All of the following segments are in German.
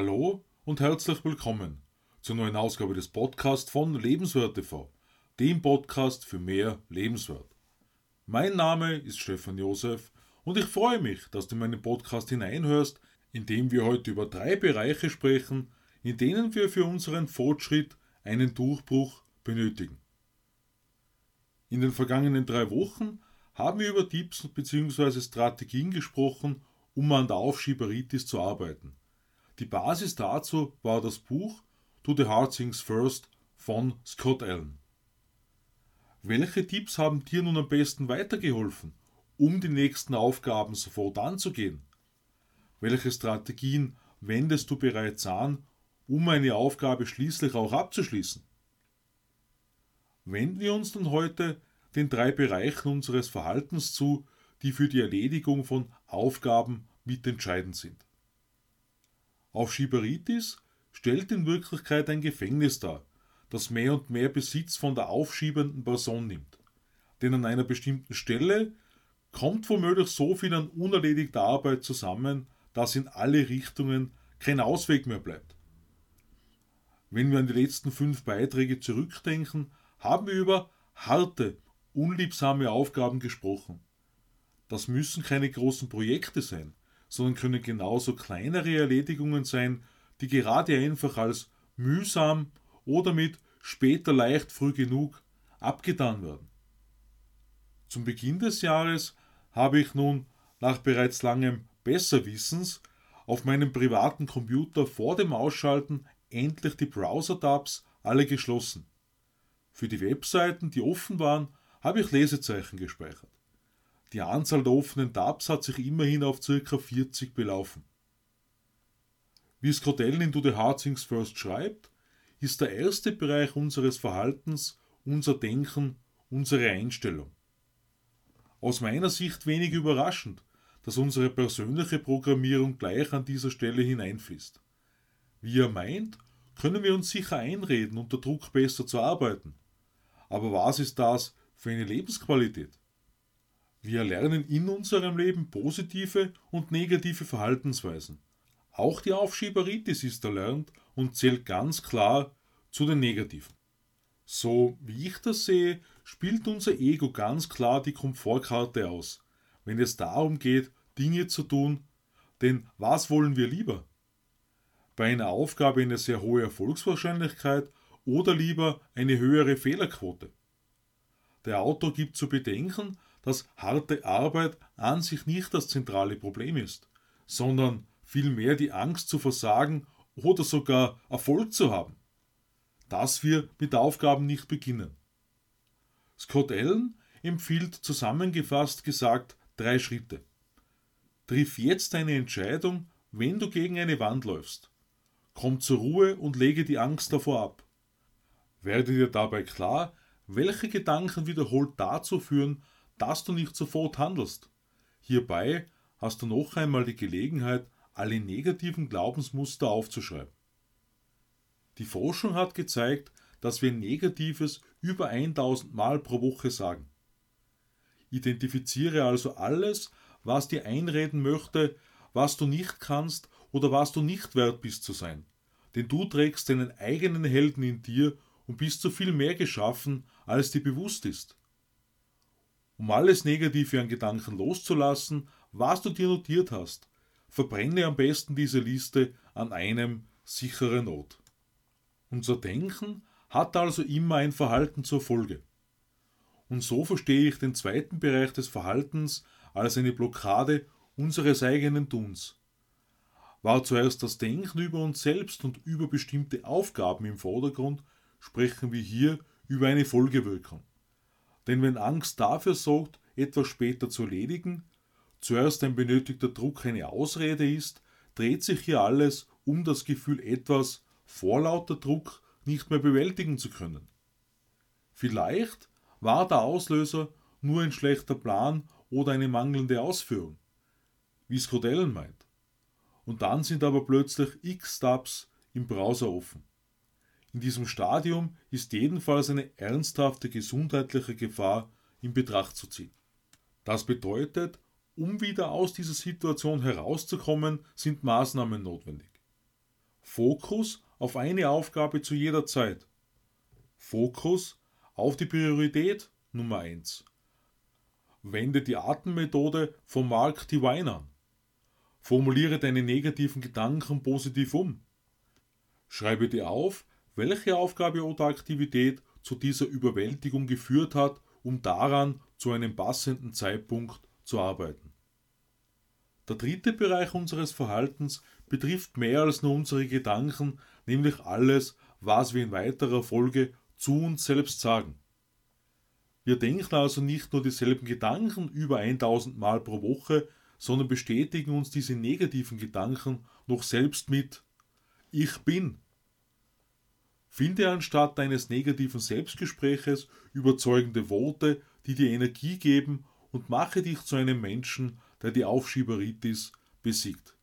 Hallo und herzlich willkommen zur neuen Ausgabe des Podcasts von Lebenswert TV, dem Podcast für mehr Lebenswert. Mein Name ist Stefan Josef und ich freue mich, dass du in meinen Podcast hineinhörst, in dem wir heute über drei Bereiche sprechen, in denen wir für unseren Fortschritt einen Durchbruch benötigen. In den vergangenen drei Wochen haben wir über Tipps bzw. Strategien gesprochen, um an der Aufschieberitis zu arbeiten. Die Basis dazu war das Buch To the Hard Things First von Scott Allen. Welche Tipps haben dir nun am besten weitergeholfen, um die nächsten Aufgaben sofort anzugehen? Welche Strategien wendest du bereits an, um eine Aufgabe schließlich auch abzuschließen? Wenden wir uns nun heute den drei Bereichen unseres Verhaltens zu, die für die Erledigung von Aufgaben mitentscheidend sind. Aufschieberitis stellt in Wirklichkeit ein Gefängnis dar, das mehr und mehr Besitz von der aufschiebenden Person nimmt. Denn an einer bestimmten Stelle kommt womöglich so viel an unerledigter Arbeit zusammen, dass in alle Richtungen kein Ausweg mehr bleibt. Wenn wir an die letzten fünf Beiträge zurückdenken, haben wir über harte, unliebsame Aufgaben gesprochen. Das müssen keine großen Projekte sein, sondern können genauso kleinere Erledigungen sein, die gerade einfach als mühsam oder mit später leicht früh genug abgetan werden. Zum Beginn des Jahres habe ich nun nach bereits langem Besserwissens auf meinem privaten Computer vor dem Ausschalten endlich die Browser-Tabs alle geschlossen. Für die Webseiten, die offen waren, habe ich Lesezeichen gespeichert. Die Anzahl der offenen Tabs hat sich immerhin auf ca. 40 belaufen. Wie Scott Allen in Do the Hard Things First schreibt, ist der erste Bereich unseres Verhaltens unser Denken, unsere Einstellung. Aus meiner Sicht wenig überraschend, dass unsere persönliche Programmierung gleich an dieser Stelle hineinfließt. Wie er meint, können wir uns sicher einreden, unter Druck besser zu arbeiten. Aber was ist das für eine Lebensqualität? Wir lernen in unserem Leben positive und negative Verhaltensweisen. Auch die Aufschieberitis ist erlernt und zählt ganz klar zu den negativen. So wie ich das sehe, spielt unser Ego ganz klar die Komfortkarte aus, wenn es darum geht, Dinge zu tun, denn was wollen wir lieber? Bei einer Aufgabe eine sehr hohe Erfolgswahrscheinlichkeit oder lieber eine höhere Fehlerquote? Der Autor gibt zu bedenken, dass harte Arbeit an sich nicht das zentrale Problem ist, sondern vielmehr die Angst zu versagen oder sogar Erfolg zu haben. Dass wir mit Aufgaben nicht beginnen. Scott Allen empfiehlt zusammengefasst gesagt drei Schritte. Triff jetzt eine Entscheidung, wenn du gegen eine Wand läufst. Komm zur Ruhe und lege die Angst davor ab. Werde dir dabei klar, welche Gedanken wiederholt dazu führen, dass du nicht sofort handelst. Hierbei hast du noch einmal die Gelegenheit, alle negativen Glaubensmuster aufzuschreiben. Die Forschung hat gezeigt, dass wir Negatives über 1000 Mal pro Woche sagen. Identifiziere also alles, was dir einreden möchte, was du nicht kannst oder was du nicht wert bist zu sein. Denn du trägst deinen eigenen Helden in dir und bist so viel mehr geschaffen, als dir bewusst ist. Um alles Negative an Gedanken loszulassen, was du dir notiert hast, verbrenne am besten diese Liste an einem sicheren Ort. Unser Denken hat also immer ein Verhalten zur Folge. Und so verstehe ich den zweiten Bereich des Verhaltens als eine Blockade unseres eigenen Tuns. War zuerst das Denken über uns selbst und über bestimmte Aufgaben im Vordergrund, sprechen wir hier über eine Folgewirkung. Denn wenn Angst dafür sorgt, etwas später zu erledigen, zuerst ein benötigter Druck eine Ausrede ist, dreht sich hier alles um das Gefühl, etwas vor lauter Druck nicht mehr bewältigen zu können. Vielleicht war der Auslöser nur ein schlechter Plan oder eine mangelnde Ausführung, wie Skodellen meint. Und dann sind aber plötzlich x Stubs im Browser offen. In diesem Stadium ist jedenfalls eine ernsthafte gesundheitliche Gefahr in Betracht zu ziehen. Das bedeutet, um wieder aus dieser Situation herauszukommen, sind Maßnahmen notwendig. Fokus auf eine Aufgabe zu jeder Zeit. Fokus auf die Priorität Nummer 1. Wende die Atemmethode von Mark Divine an. Formuliere deine negativen Gedanken positiv um. Schreibe dir auf, welche Aufgabe oder Aktivität zu dieser Überwältigung geführt hat, um daran zu einem passenden Zeitpunkt zu arbeiten. Der dritte Bereich unseres Verhaltens betrifft mehr als nur unsere Gedanken, nämlich alles, was wir in weiterer Folge zu uns selbst sagen. Wir denken also nicht nur dieselben Gedanken über 1000 Mal pro Woche, sondern bestätigen uns diese negativen Gedanken noch selbst mit Ich bin. Finde anstatt deines negativen Selbstgespräches überzeugende Worte, die dir Energie geben und mache dich zu einem Menschen, der die Aufschieberitis besiegt.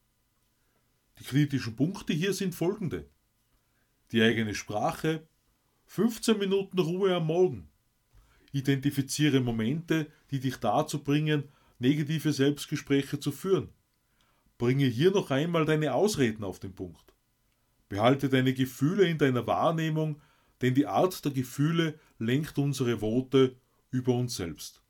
Die kritischen Punkte hier sind folgende. Die eigene Sprache, 15 Minuten Ruhe am Morgen. Identifiziere Momente, die dich dazu bringen, negative Selbstgespräche zu führen. Bringe hier noch einmal deine Ausreden auf den Punkt. Behalte deine Gefühle in deiner Wahrnehmung, denn die Art der Gefühle lenkt unsere Worte über uns selbst.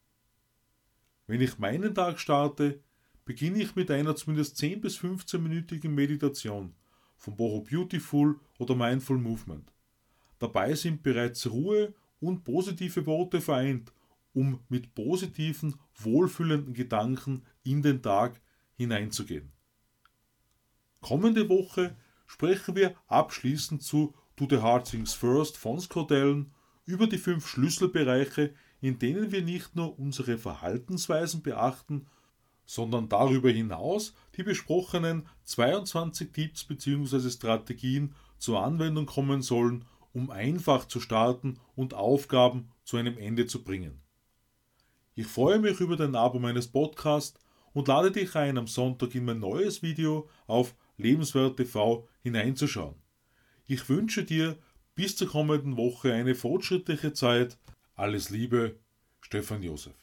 Wenn ich meinen Tag starte, beginne ich mit einer zumindest 10 bis 15-minütigen Meditation von Boho Beautiful oder Mindful Movement. Dabei sind bereits Ruhe und positive Worte vereint, um mit positiven, wohlfühlenden Gedanken in den Tag hineinzugehen. Kommende Woche sprechen wir abschließend zu Do the Hard Things First von Scott Allen über die fünf Schlüsselbereiche, in denen wir nicht nur unsere Verhaltensweisen beachten, sondern darüber hinaus die besprochenen 22 Tipps bzw. Strategien zur Anwendung kommen sollen, um einfach zu starten und Aufgaben zu einem Ende zu bringen. Ich freue mich über dein Abo meines Podcasts und lade dich ein, am Sonntag in mein neues Video auf Lebenswert TV hineinzuschauen. Ich wünsche dir bis zur kommenden Woche eine fortschrittliche Zeit. Alles Liebe, Stefan Josef.